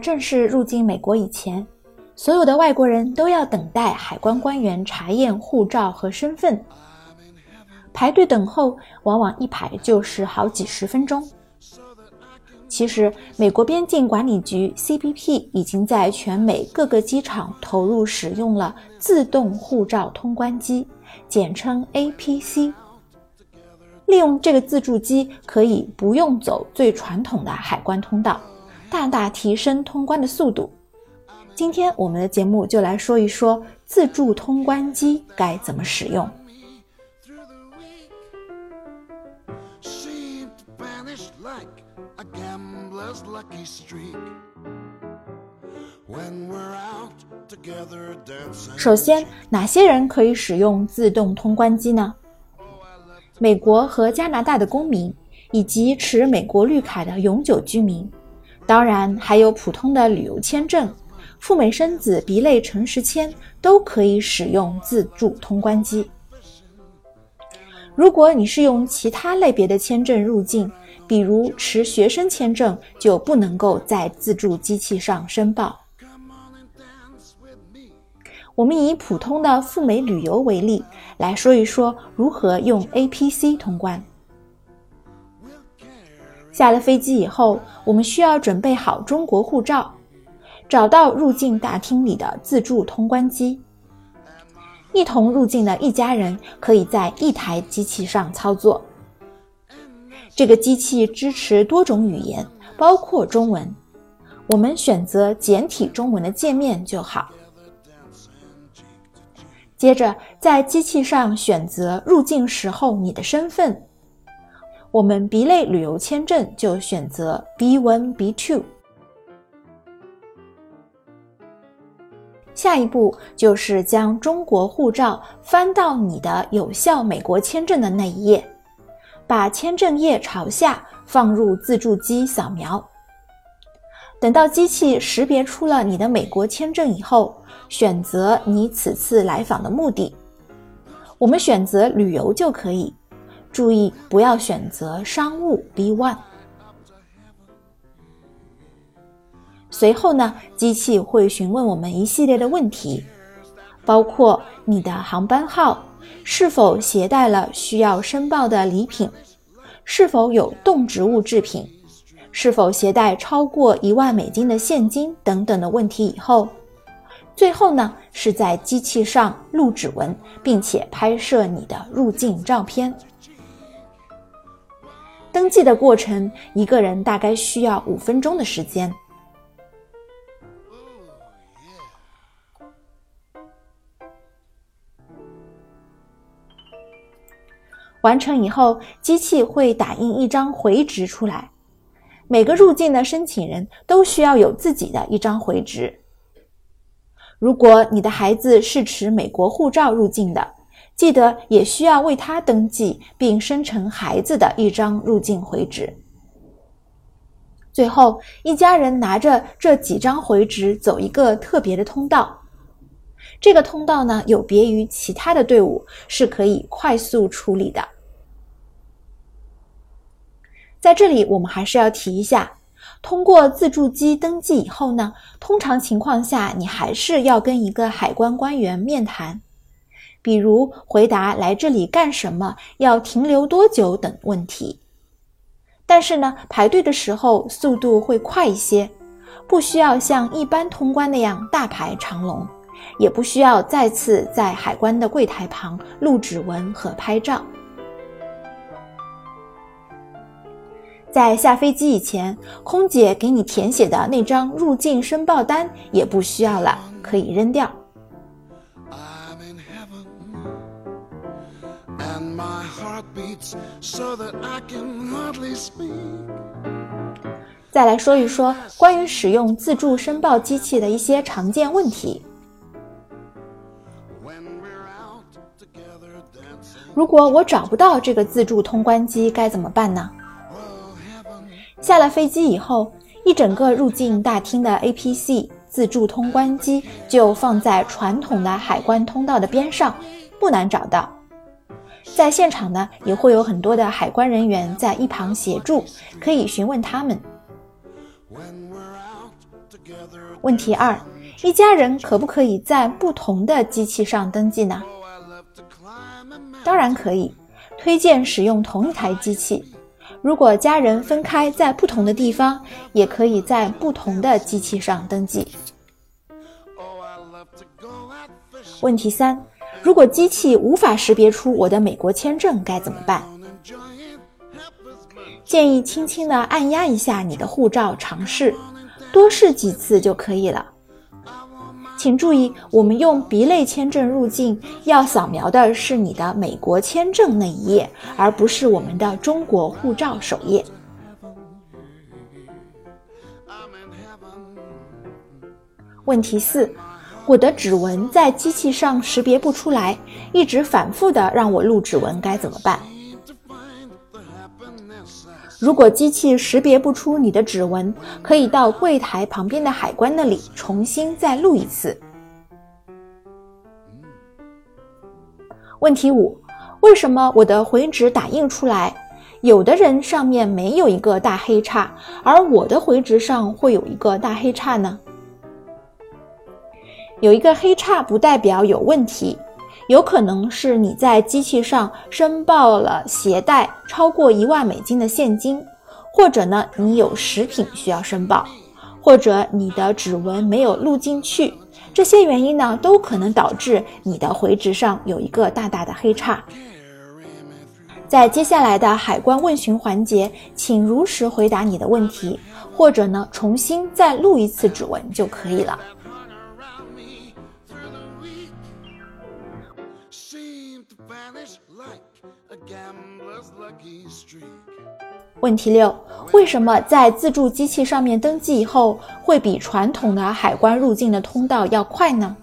正式入境美国以前，所有的外国人都要等待海关官员查验护照和身份，排队等候，往往一排就是好几十分钟。其实，美国边境管理局 （CBP） 已经在全美各个机场投入使用了自动护照通关机，简称 APC。利用这个自助机，可以不用走最传统的海关通道，大大提升通关的速度。今天我们的节目就来说一说自助通关机该怎么使用。首先，哪些人可以使用自动通关机呢？美国和加拿大的公民，以及持美国绿卡的永久居民，当然还有普通的旅游签证、赴美生子 B 类城市签都可以使用自助通关机。如果你是用其他类别的签证入境，比如持学生签证，就不能够在自助机器上申报。我们以普通的赴美旅游为例，来说一说如何用 APC 通关。下了飞机以后，我们需要准备好中国护照，找到入境大厅里的自助通关机。一同入境的一家人可以在一台机器上操作。这个机器支持多种语言，包括中文。我们选择简体中文的界面就好。接着，在机器上选择入境时候你的身份。我们 B 类旅游签证就选择 B1、B2。下一步就是将中国护照翻到你的有效美国签证的那一页。把签证页朝下放入自助机扫描，等到机器识别出了你的美国签证以后，选择你此次来访的目的。我们选择旅游就可以，注意不要选择商务 B one。随后呢，机器会询问我们一系列的问题，包括你的航班号。是否携带了需要申报的礼品？是否有动植物制品？是否携带超过一万美金的现金等等的问题？以后，最后呢是在机器上录指纹，并且拍摄你的入境照片。登记的过程，一个人大概需要五分钟的时间。完成以后，机器会打印一张回执出来。每个入境的申请人都需要有自己的一张回执。如果你的孩子是持美国护照入境的，记得也需要为他登记并生成孩子的一张入境回执。最后，一家人拿着这几张回执走一个特别的通道。这个通道呢，有别于其他的队伍，是可以快速处理的。在这里，我们还是要提一下，通过自助机登记以后呢，通常情况下，你还是要跟一个海关官员面谈，比如回答来这里干什么、要停留多久等问题。但是呢，排队的时候速度会快一些，不需要像一般通关那样大排长龙。也不需要再次在海关的柜台旁录指纹和拍照。在下飞机以前，空姐给你填写的那张入境申报单也不需要了，可以扔掉。再来说一说关于使用自助申报机器的一些常见问题。如果我找不到这个自助通关机该怎么办呢？下了飞机以后，一整个入境大厅的 APC 自助通关机就放在传统的海关通道的边上，不难找到。在现场呢，也会有很多的海关人员在一旁协助，可以询问他们。问题二：一家人可不可以在不同的机器上登记呢？当然可以，推荐使用同一台机器。如果家人分开在不同的地方，也可以在不同的机器上登记。问题三：如果机器无法识别出我的美国签证，该怎么办？建议轻轻地按压一下你的护照，尝试多试几次就可以了。请注意，我们用 B 类签证入境要扫描的是你的美国签证那一页，而不是我们的中国护照首页。问题四：我的指纹在机器上识别不出来，一直反复的让我录指纹，该怎么办？如果机器识别不出你的指纹，可以到柜台旁边的海关那里重新再录一次。问题五：为什么我的回执打印出来，有的人上面没有一个大黑叉，而我的回执上会有一个大黑叉呢？有一个黑叉不代表有问题。有可能是你在机器上申报了携带超过一万美金的现金，或者呢你有食品需要申报，或者你的指纹没有录进去，这些原因呢都可能导致你的回执上有一个大大的黑叉。在接下来的海关问询环节，请如实回答你的问题，或者呢重新再录一次指纹就可以了。问题六：为什么在自助机器上面登记以后，会比传统的海关入境的通道要快呢？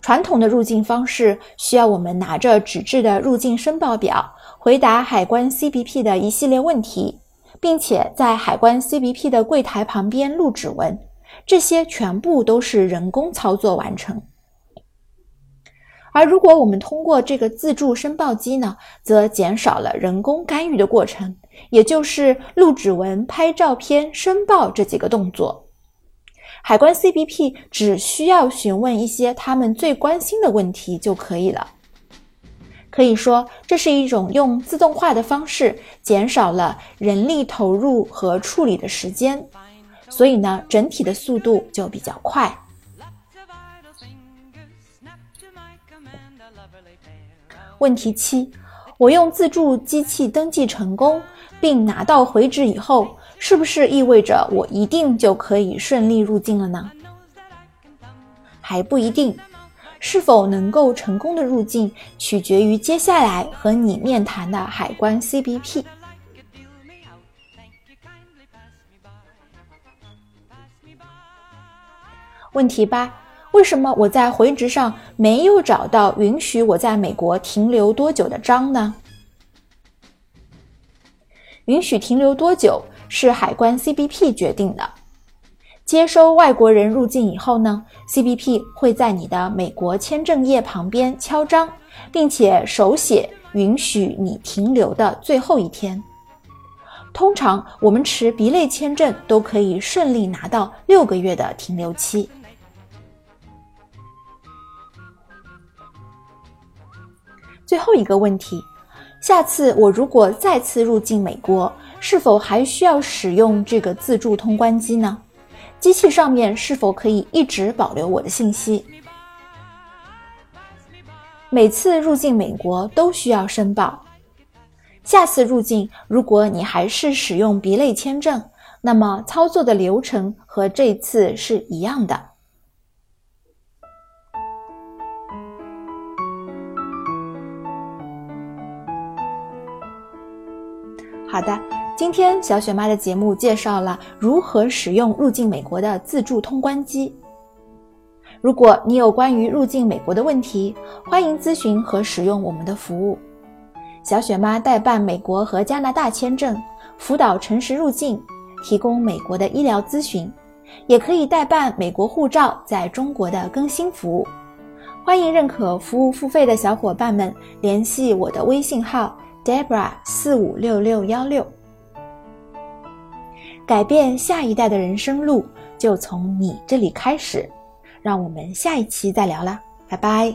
传统的入境方式需要我们拿着纸质的入境申报表，回答海关 CBP 的一系列问题，并且在海关 CBP 的柜台旁边录指纹，这些全部都是人工操作完成。而如果我们通过这个自助申报机呢，则减少了人工干预的过程，也就是录指纹、拍照片、申报这几个动作。海关 CBP 只需要询问一些他们最关心的问题就可以了。可以说，这是一种用自动化的方式减少了人力投入和处理的时间，所以呢，整体的速度就比较快。问题七：我用自助机器登记成功，并拿到回执以后，是不是意味着我一定就可以顺利入境了呢？还不一定，是否能够成功的入境，取决于接下来和你面谈的海关 CBP。问题八。为什么我在回执上没有找到允许我在美国停留多久的章呢？允许停留多久是海关 CBP 决定的。接收外国人入境以后呢，CBP 会在你的美国签证页旁边敲章，并且手写允许你停留的最后一天。通常我们持 B 类签证都可以顺利拿到六个月的停留期。最后一个问题，下次我如果再次入境美国，是否还需要使用这个自助通关机呢？机器上面是否可以一直保留我的信息？每次入境美国都需要申报。下次入境，如果你还是使用 B 类签证，那么操作的流程和这次是一样的。好的，今天小雪妈的节目介绍了如何使用入境美国的自助通关机。如果你有关于入境美国的问题，欢迎咨询和使用我们的服务。小雪妈代办美国和加拿大签证，辅导诚实入境，提供美国的医疗咨询，也可以代办美国护照在中国的更新服务。欢迎认可服务付费的小伙伴们联系我的微信号。Debra 四五六六幺六，改变下一代的人生路就从你这里开始。让我们下一期再聊啦，拜拜。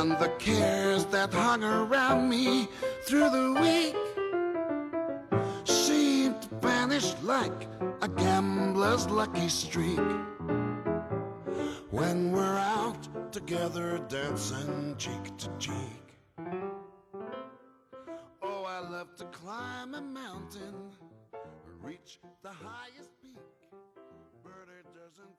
and the cares that hung around me through the week seemed to vanish like a gambler's lucky streak. When we're out together dancing cheek to cheek. Oh, I love to climb a mountain, reach the highest peak. It doesn't